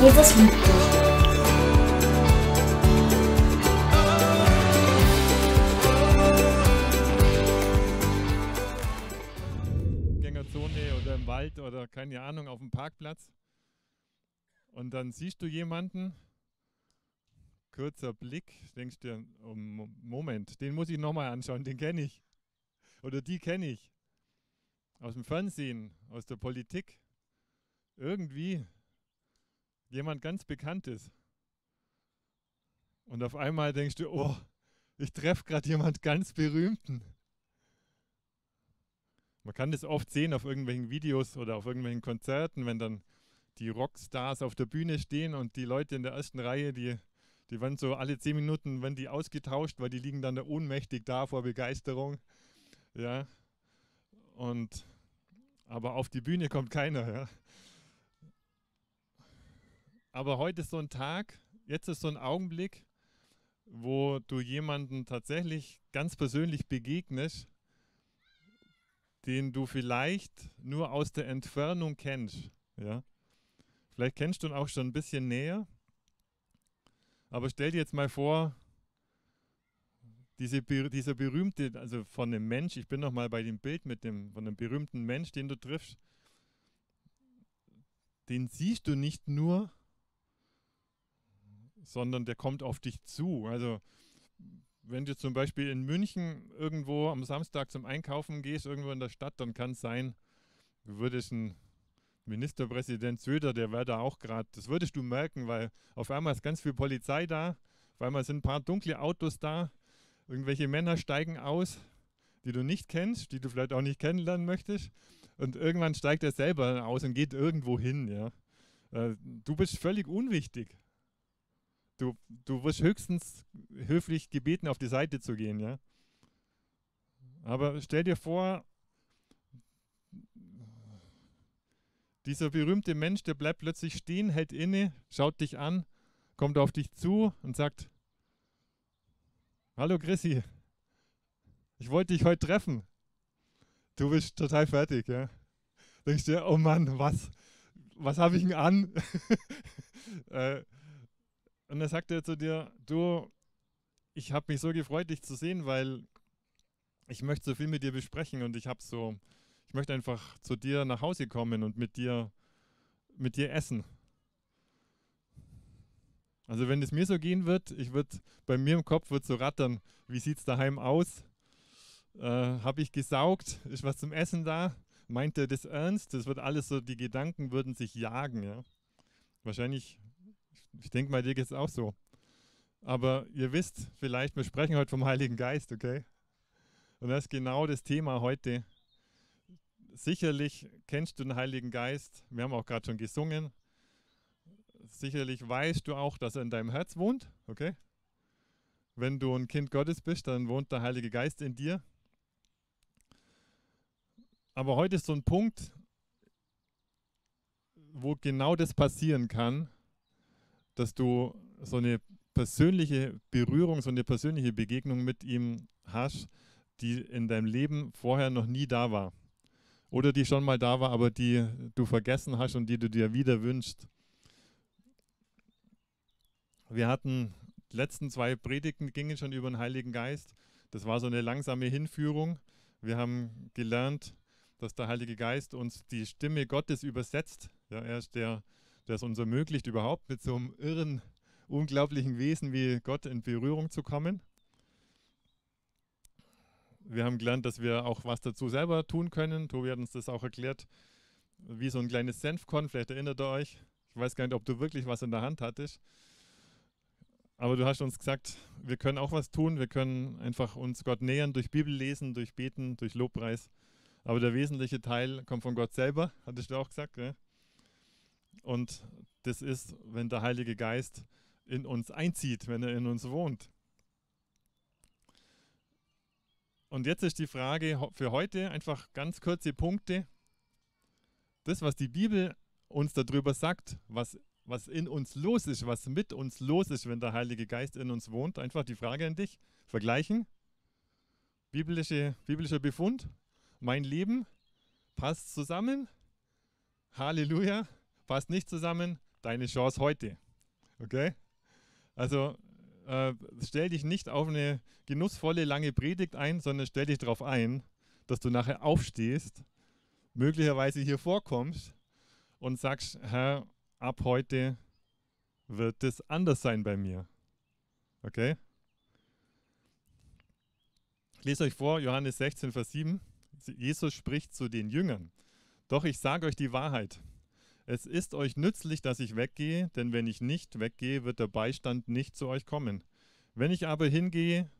Jesus liebt dich. Oder im Wald oder keine Ahnung auf dem Parkplatz. Und dann siehst du jemanden, kurzer Blick, denkst dir, oh, Mo- Moment, den muss ich nochmal anschauen, den kenne ich. Oder die kenne ich. Aus dem Fernsehen, aus der Politik. Irgendwie jemand ganz Bekanntes. Und auf einmal denkst du, oh, ich treffe gerade jemand ganz Berühmten. Man kann das oft sehen auf irgendwelchen Videos oder auf irgendwelchen Konzerten, wenn dann die Rockstars auf der Bühne stehen und die Leute in der ersten Reihe, die, die werden so alle zehn Minuten werden die ausgetauscht, weil die liegen dann da ohnmächtig da vor Begeisterung. Ja. Und aber auf die Bühne kommt keiner, ja. Aber heute ist so ein Tag, jetzt ist so ein Augenblick, wo du jemanden tatsächlich ganz persönlich begegnest, den du vielleicht nur aus der Entfernung kennst. Ja? Vielleicht kennst du ihn auch schon ein bisschen näher. Aber stell dir jetzt mal vor, diese, dieser berühmte, also von einem Mensch, ich bin noch mal bei dem Bild mit dem, von einem berühmten Mensch, den du triffst, den siehst du nicht nur, sondern der kommt auf dich zu. Also wenn du zum Beispiel in München irgendwo am Samstag zum Einkaufen gehst, irgendwo in der Stadt, dann kann es sein, du würdest ein Ministerpräsident Söder, der wäre da auch gerade, das würdest du merken, weil auf einmal ist ganz viel Polizei da, auf einmal sind ein paar dunkle Autos da, irgendwelche Männer steigen aus, die du nicht kennst, die du vielleicht auch nicht kennenlernen möchtest und irgendwann steigt er selber aus und geht irgendwo hin, ja. Äh, Du bist völlig unwichtig. Du, du wirst höchstens höflich gebeten, auf die Seite zu gehen, ja. Aber stell dir vor, dieser berühmte Mensch, der bleibt plötzlich stehen, hält inne, schaut dich an, kommt auf dich zu und sagt, Hallo Chrissy, ich wollte dich heute treffen. Du bist total fertig, ja. Denkst dir, oh Mann, was, was habe ich denn an? äh, und er zu dir, du, ich habe mich so gefreut, dich zu sehen, weil ich möchte so viel mit dir besprechen und ich habe so, ich möchte einfach zu dir nach Hause kommen und mit dir, mit dir essen. Also wenn es mir so gehen wird, ich würde, bei mir im Kopf wird so rattern, wie sieht es daheim aus? Äh, habe ich gesaugt? Ist was zum Essen da? Meint er das ernst? Das wird alles so, die Gedanken würden sich jagen, ja. Wahrscheinlich ich denke mal, dir geht es auch so. Aber ihr wisst vielleicht, wir sprechen heute vom Heiligen Geist, okay? Und das ist genau das Thema heute. Sicherlich kennst du den Heiligen Geist. Wir haben auch gerade schon gesungen. Sicherlich weißt du auch, dass er in deinem Herz wohnt, okay? Wenn du ein Kind Gottes bist, dann wohnt der Heilige Geist in dir. Aber heute ist so ein Punkt, wo genau das passieren kann, dass du so eine persönliche Berührung, so eine persönliche Begegnung mit ihm hast, die in deinem Leben vorher noch nie da war. Oder die schon mal da war, aber die du vergessen hast und die du dir wieder wünschst. Wir hatten die letzten zwei Predigten gingen schon über den Heiligen Geist. Das war so eine langsame Hinführung. Wir haben gelernt, dass der Heilige Geist uns die Stimme Gottes übersetzt. Ja, er ist der, der es uns ermöglicht, überhaupt mit so einem irren, unglaublichen Wesen wie Gott in Berührung zu kommen. Wir haben gelernt, dass wir auch was dazu selber tun können. Tobi hat uns das auch erklärt, wie so ein kleines Senfkorn. Vielleicht erinnert ihr euch. Ich weiß gar nicht, ob du wirklich was in der Hand hattest. Aber du hast uns gesagt, wir können auch was tun. Wir können einfach uns Gott nähern durch Bibellesen, durch Beten, durch Lobpreis. Aber der wesentliche Teil kommt von Gott selber, hattest du auch gesagt. Gell? Und das ist, wenn der Heilige Geist in uns einzieht, wenn er in uns wohnt. Und jetzt ist die Frage für heute einfach ganz kurze Punkte. Das, was die Bibel uns darüber sagt, was, was in uns los ist, was mit uns los ist, wenn der Heilige Geist in uns wohnt. Einfach die Frage an dich. Vergleichen. Biblische, biblischer Befund. Mein Leben passt zusammen. Halleluja. Passt nicht zusammen. deine Chance heute. Okay? Also äh, stell dich nicht auf eine genussvolle lange Predigt ein, sondern stell dich darauf ein, dass du nachher aufstehst, möglicherweise hier vorkommst und sagst, Herr, ab heute wird es anders sein bei mir. Okay? Ich lese euch vor, Johannes 16, Vers 7. Jesus spricht zu den Jüngern. Doch ich sage euch die Wahrheit. Es ist euch nützlich, dass ich weggehe, denn wenn ich nicht weggehe, wird der Beistand nicht zu euch kommen. Wenn ich aber hingehe,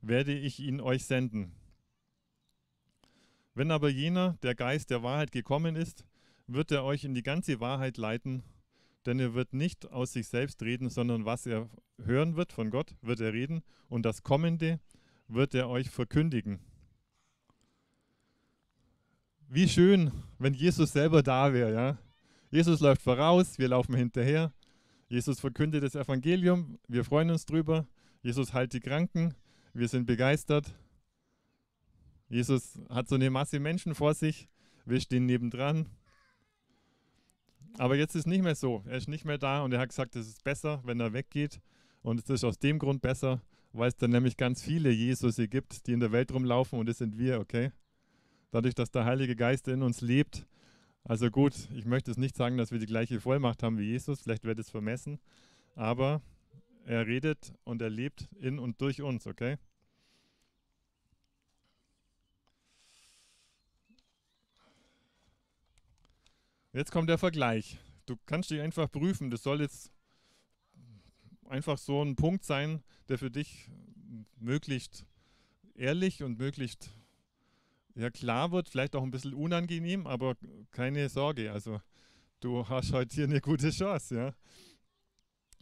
werde ich ihn euch senden. Wenn aber jener, der Geist der Wahrheit gekommen ist, wird er euch in die ganze Wahrheit leiten, denn er wird nicht aus sich selbst reden, sondern was er hören wird von Gott, wird er reden, und das Kommende wird er euch verkündigen. Wie schön, wenn Jesus selber da wäre, ja. Jesus läuft voraus, wir laufen hinterher. Jesus verkündet das Evangelium, wir freuen uns drüber. Jesus heilt die Kranken, wir sind begeistert. Jesus hat so eine Masse Menschen vor sich, wir stehen nebendran. Aber jetzt ist nicht mehr so. Er ist nicht mehr da und er hat gesagt, es ist besser, wenn er weggeht. Und es ist aus dem Grund besser, weil es dann nämlich ganz viele Jesus gibt, die in der Welt rumlaufen und das sind wir, okay? Dadurch, dass der Heilige Geist in uns lebt. Also gut, ich möchte es nicht sagen, dass wir die gleiche Vollmacht haben wie Jesus, vielleicht wird es vermessen, aber er redet und er lebt in und durch uns, okay? Jetzt kommt der Vergleich. Du kannst dich einfach prüfen. Das soll jetzt einfach so ein Punkt sein, der für dich möglichst ehrlich und möglichst ja, klar wird, vielleicht auch ein bisschen unangenehm, aber keine Sorge. Also du hast heute hier eine gute Chance. Ja?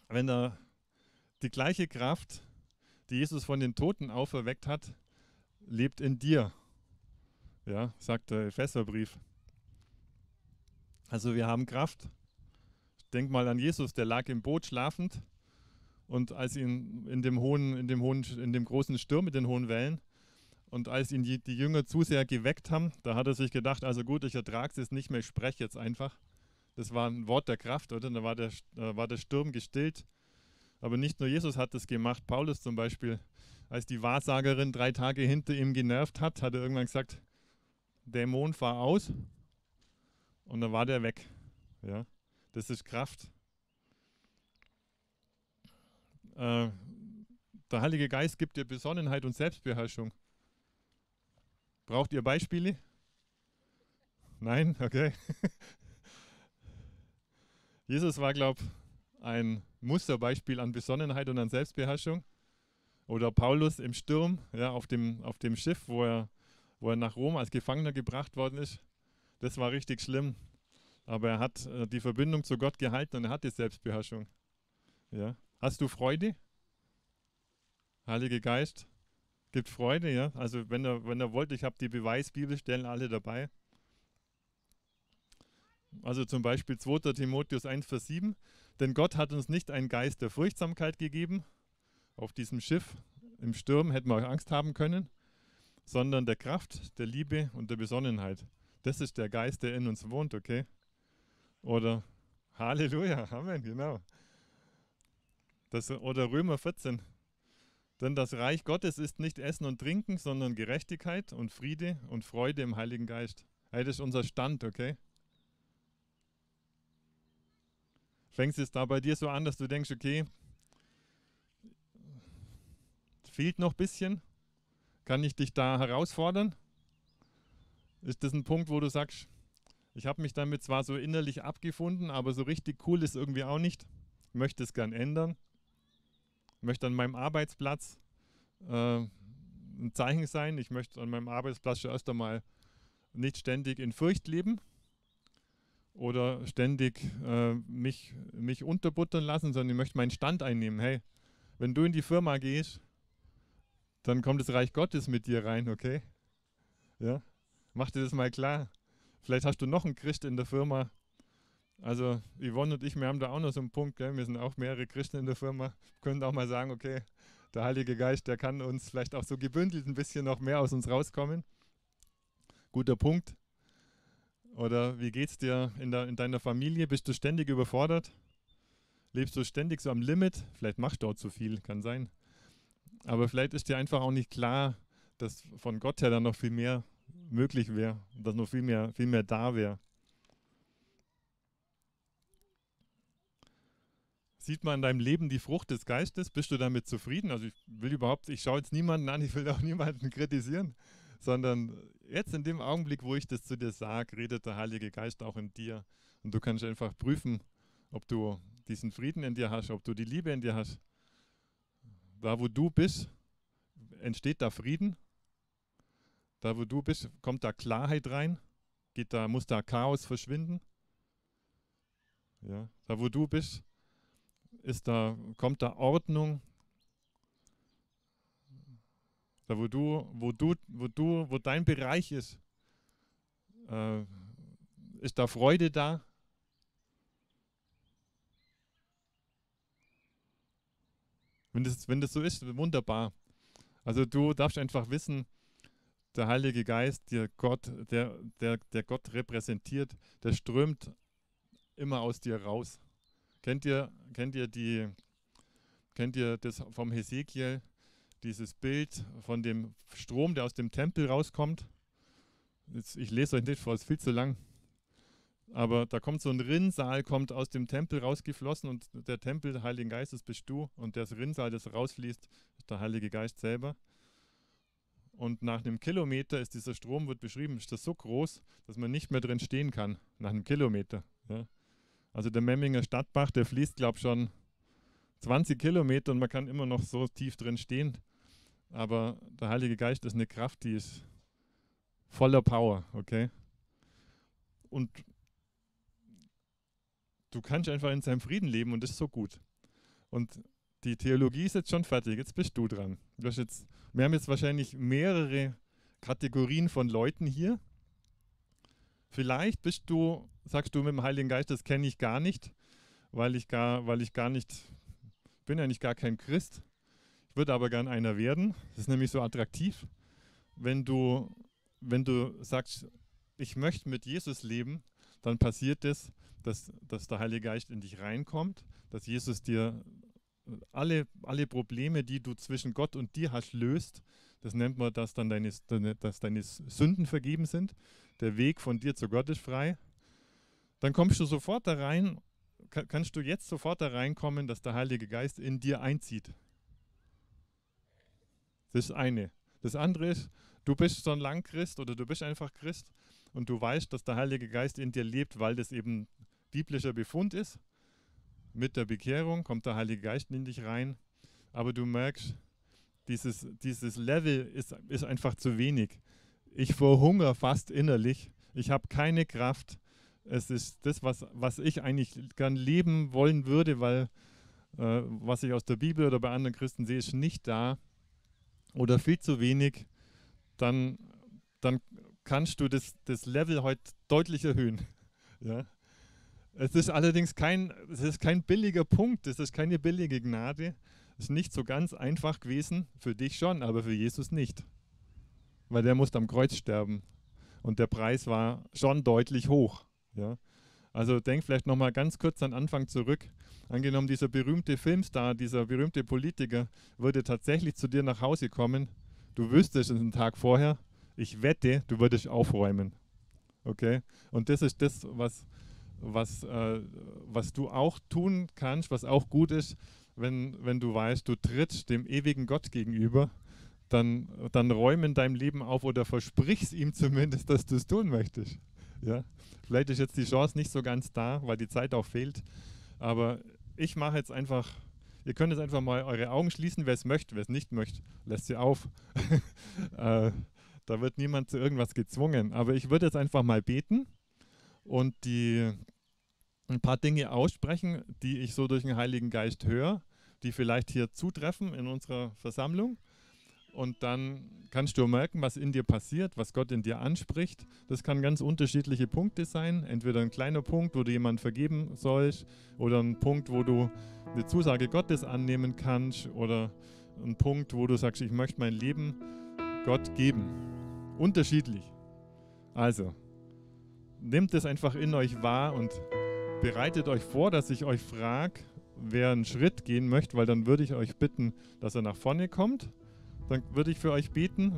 Wenn er die gleiche Kraft, die Jesus von den Toten auferweckt hat, lebt in dir. Ja, sagt der Epheserbrief. Also wir haben Kraft. Denk mal an Jesus, der lag im Boot schlafend und als ihn in dem hohen, in dem hohen, in dem großen Sturm mit den hohen Wellen und als ihn die, die Jünger zu sehr geweckt haben, da hat er sich gedacht, also gut, ich ertrage es nicht mehr, ich spreche jetzt einfach. Das war ein Wort der Kraft, oder? Da war der, da war der Sturm gestillt. Aber nicht nur Jesus hat das gemacht, Paulus zum Beispiel, als die Wahrsagerin drei Tage hinter ihm genervt hat, hat er irgendwann gesagt, Dämon, fahr aus und dann war der weg. Ja, das ist Kraft. Äh, der Heilige Geist gibt dir Besonnenheit und Selbstbeherrschung. Braucht ihr Beispiele? Nein? Okay. Jesus war, glaube ich, ein Musterbeispiel an Besonnenheit und an Selbstbeherrschung. Oder Paulus im Sturm, ja, auf dem, auf dem Schiff, wo er, wo er nach Rom als Gefangener gebracht worden ist. Das war richtig schlimm. Aber er hat äh, die Verbindung zu Gott gehalten und er hat die Selbstbeherrschung. Ja. Hast du Freude? Heilige Geist gibt Freude, ja. Also wenn er, wenn er wollt, ich habe die Beweisbibelstellen alle dabei. Also zum Beispiel 2. Timotheus 1, Vers 7. Denn Gott hat uns nicht einen Geist der Furchtsamkeit gegeben. Auf diesem Schiff im Sturm hätten wir auch Angst haben können, sondern der Kraft, der Liebe und der Besonnenheit. Das ist der Geist, der in uns wohnt, okay? Oder Halleluja, Amen, genau. Das, oder Römer 14. Denn das Reich Gottes ist nicht Essen und Trinken, sondern Gerechtigkeit und Friede und Freude im Heiligen Geist. Hey, das ist unser Stand, okay? Fängst es da bei dir so an, dass du denkst, okay, fehlt noch ein bisschen? Kann ich dich da herausfordern? Ist das ein Punkt, wo du sagst, ich habe mich damit zwar so innerlich abgefunden, aber so richtig cool ist irgendwie auch nicht. Ich möchte es gern ändern. Ich möchte an meinem Arbeitsplatz äh, ein Zeichen sein. Ich möchte an meinem Arbeitsplatz schon erst einmal nicht ständig in Furcht leben oder ständig äh, mich, mich unterbuttern lassen, sondern ich möchte meinen Stand einnehmen. Hey, wenn du in die Firma gehst, dann kommt das Reich Gottes mit dir rein, okay? Ja, mach dir das mal klar. Vielleicht hast du noch einen Christ in der Firma. Also Yvonne und ich, wir haben da auch noch so einen Punkt, gell? wir sind auch mehrere Christen in der Firma. Können auch mal sagen, okay, der Heilige Geist, der kann uns vielleicht auch so gebündelt ein bisschen noch mehr aus uns rauskommen. Guter Punkt. Oder wie geht es dir in, der, in deiner Familie? Bist du ständig überfordert? lebst du ständig so am Limit, vielleicht machst du auch zu viel, kann sein. Aber vielleicht ist dir einfach auch nicht klar, dass von Gott her dann noch viel mehr möglich wäre, dass noch viel mehr, viel mehr da wäre. Sieht man in deinem Leben die Frucht des Geistes? Bist du damit zufrieden? Also ich will überhaupt, ich schaue jetzt niemanden an, ich will auch niemanden kritisieren, sondern jetzt in dem Augenblick, wo ich das zu dir sage, redet der Heilige Geist auch in dir. Und du kannst einfach prüfen, ob du diesen Frieden in dir hast, ob du die Liebe in dir hast. Da, wo du bist, entsteht da Frieden. Da, wo du bist, kommt da Klarheit rein. Geht da, muss da Chaos verschwinden. Ja, da, wo du bist, ist da, kommt da Ordnung. Da wo du, wo du, wo du, wo dein Bereich ist, äh, ist da Freude da. Wenn das, wenn das so ist, wunderbar. Also du darfst einfach wissen, der Heilige Geist, der Gott, der, der, der Gott repräsentiert, der strömt immer aus dir raus. Kennt ihr, kennt ihr die, kennt ihr das vom Hesekiel, dieses Bild von dem Strom, der aus dem Tempel rauskommt? Jetzt, ich lese euch nicht vor, es ist viel zu lang. Aber da kommt so ein Rinnsal, kommt aus dem Tempel rausgeflossen und der Tempel des Heiligen Geistes bist du und das Rinnsal, das rausfließt, ist der Heilige Geist selber. Und nach einem Kilometer ist dieser Strom, wird beschrieben, ist das so groß, dass man nicht mehr drin stehen kann, nach einem Kilometer. Ja. Also der Memminger Stadtbach, der fließt, glaube ich, schon 20 Kilometer und man kann immer noch so tief drin stehen. Aber der Heilige Geist ist eine Kraft, die ist voller Power, okay? Und du kannst einfach in seinem Frieden leben und das ist so gut. Und die Theologie ist jetzt schon fertig, jetzt bist du dran. Du jetzt, wir haben jetzt wahrscheinlich mehrere Kategorien von Leuten hier. Vielleicht bist du, sagst du mit dem Heiligen Geist, das kenne ich gar nicht, weil ich gar, weil ich gar nicht, bin eigentlich gar kein Christ. Ich würde aber gern einer werden. Das ist nämlich so attraktiv. Wenn du, wenn du sagst, ich möchte mit Jesus leben, dann passiert es, dass, dass der Heilige Geist in dich reinkommt, dass Jesus dir alle, alle Probleme, die du zwischen Gott und dir hast, löst. Das nennt man, dass dann deine, dass deine Sünden vergeben sind der Weg von dir zu Gott ist frei, dann kommst du sofort da rein, kannst du jetzt sofort da reinkommen, dass der Heilige Geist in dir einzieht. Das ist eine. Das andere ist, du bist schon lang Christ oder du bist einfach Christ und du weißt, dass der Heilige Geist in dir lebt, weil das eben biblischer Befund ist. Mit der Bekehrung kommt der Heilige Geist in dich rein, aber du merkst, dieses, dieses Level ist, ist einfach zu wenig. Ich verhungere fast innerlich. Ich habe keine Kraft. Es ist das, was, was ich eigentlich gern leben wollen würde, weil äh, was ich aus der Bibel oder bei anderen Christen sehe, ist nicht da oder viel zu wenig. Dann, dann kannst du das, das Level heute deutlich erhöhen. ja? Es ist allerdings kein, es ist kein billiger Punkt, es ist keine billige Gnade. Es ist nicht so ganz einfach gewesen, für dich schon, aber für Jesus nicht weil der musste am Kreuz sterben. Und der Preis war schon deutlich hoch. Ja? Also denk vielleicht nochmal ganz kurz an Anfang zurück. Angenommen, dieser berühmte Filmstar, dieser berühmte Politiker würde tatsächlich zu dir nach Hause kommen. Du wüsstest es einen Tag vorher. Ich wette, du würdest aufräumen. Okay? Und das ist das, was, was, äh, was du auch tun kannst, was auch gut ist, wenn, wenn du weißt, du trittst dem ewigen Gott gegenüber dann, dann räum in deinem Leben auf oder versprich's ihm zumindest, dass du es tun möchtest. Ja? Vielleicht ist jetzt die Chance nicht so ganz da, weil die Zeit auch fehlt. Aber ich mache jetzt einfach, ihr könnt jetzt einfach mal eure Augen schließen, wer es möchte, wer es nicht möchte, lässt sie auf. äh, da wird niemand zu irgendwas gezwungen. Aber ich würde jetzt einfach mal beten und die ein paar Dinge aussprechen, die ich so durch den Heiligen Geist höre, die vielleicht hier zutreffen in unserer Versammlung. Und dann kannst du merken, was in dir passiert, was Gott in dir anspricht. Das kann ganz unterschiedliche Punkte sein. Entweder ein kleiner Punkt, wo du jemand vergeben sollst, oder ein Punkt, wo du eine Zusage Gottes annehmen kannst, oder ein Punkt, wo du sagst, ich möchte mein Leben Gott geben. Unterschiedlich. Also, nehmt es einfach in euch wahr und bereitet euch vor, dass ich euch frage, wer einen Schritt gehen möchte, weil dann würde ich euch bitten, dass er nach vorne kommt. Dann würde ich für euch beten.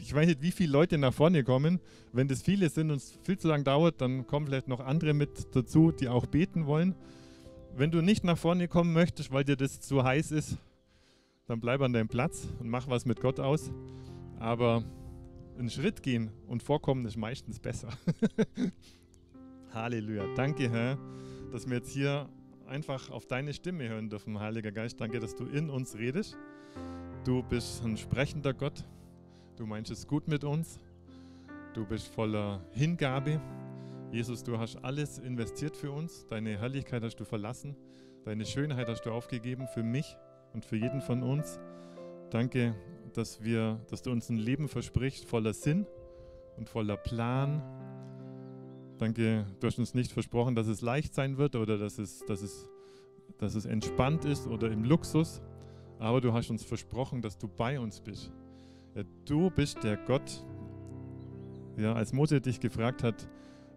Ich weiß nicht, wie viele Leute nach vorne kommen. Wenn das viele sind und es viel zu lang dauert, dann kommen vielleicht noch andere mit dazu, die auch beten wollen. Wenn du nicht nach vorne kommen möchtest, weil dir das zu heiß ist, dann bleib an deinem Platz und mach was mit Gott aus. Aber einen Schritt gehen und vorkommen ist meistens besser. Halleluja. Danke, Herr, dass wir jetzt hier einfach auf deine Stimme hören dürfen, Heiliger Geist. Danke, dass du in uns redest. Du bist ein sprechender Gott. Du meinst es gut mit uns. Du bist voller Hingabe. Jesus, du hast alles investiert für uns. Deine Herrlichkeit hast du verlassen. Deine Schönheit hast du aufgegeben für mich und für jeden von uns. Danke, dass, wir, dass du uns ein Leben versprichst voller Sinn und voller Plan. Danke, du hast uns nicht versprochen, dass es leicht sein wird oder dass es, dass es, dass es entspannt ist oder im Luxus, aber du hast uns versprochen, dass du bei uns bist. Ja, du bist der Gott. Ja, als Mose dich gefragt hat,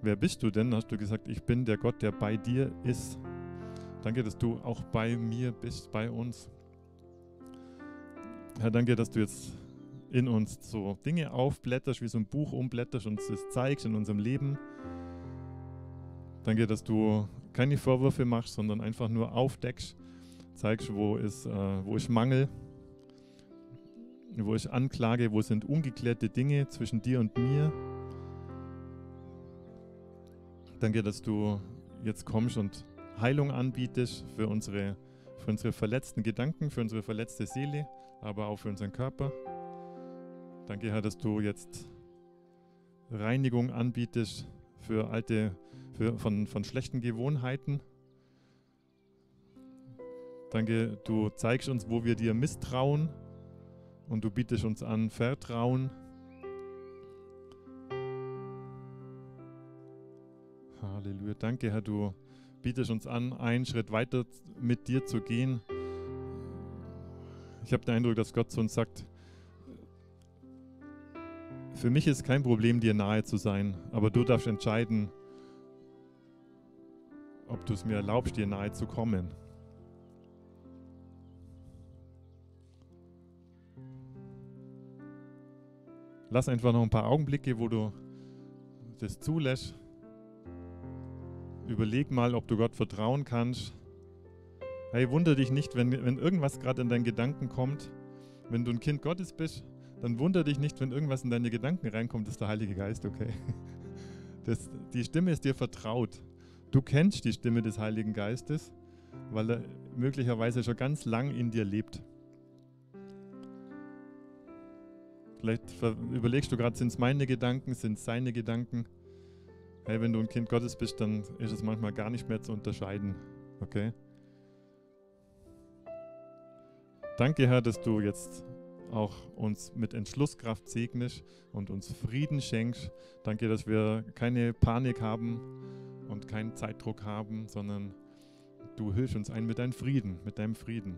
wer bist du denn, hast du gesagt, ich bin der Gott, der bei dir ist. Danke, dass du auch bei mir bist, bei uns. Herr, danke, dass du jetzt in uns so Dinge aufblätterst, wie so ein Buch umblätterst und es zeigst in unserem Leben. Danke, dass du keine Vorwürfe machst, sondern einfach nur aufdeckst, zeigst, wo ist, äh, wo ist Mangel, wo ist Anklage, wo sind ungeklärte Dinge zwischen dir und mir. Danke, dass du jetzt kommst und Heilung anbietest für unsere, für unsere verletzten Gedanken, für unsere verletzte Seele aber auch für unseren Körper. Danke, Herr, dass du jetzt Reinigung anbietest für alte, für, von, von schlechten Gewohnheiten. Danke, du zeigst uns, wo wir dir misstrauen und du bietest uns an Vertrauen. Halleluja. Danke, Herr, du bietest uns an, einen Schritt weiter mit dir zu gehen ich habe den Eindruck, dass Gott zu uns sagt, für mich ist kein Problem, dir nahe zu sein, aber du darfst entscheiden, ob du es mir erlaubst, dir nahe zu kommen. Lass einfach noch ein paar Augenblicke, wo du das zulässt. Überleg mal, ob du Gott vertrauen kannst Hey, wundere dich nicht, wenn, wenn irgendwas gerade in deinen Gedanken kommt. Wenn du ein Kind Gottes bist, dann wundere dich nicht, wenn irgendwas in deine Gedanken reinkommt, das ist der Heilige Geist, okay? Das, die Stimme ist dir vertraut. Du kennst die Stimme des Heiligen Geistes, weil er möglicherweise schon ganz lang in dir lebt. Vielleicht überlegst du gerade, sind es meine Gedanken, sind es seine Gedanken? Hey, wenn du ein Kind Gottes bist, dann ist es manchmal gar nicht mehr zu unterscheiden. Okay? Danke, Herr, dass du jetzt auch uns mit Entschlusskraft segnest und uns Frieden schenkst. Danke, dass wir keine Panik haben und keinen Zeitdruck haben, sondern du hilfst uns ein mit deinem Frieden, mit deinem Frieden.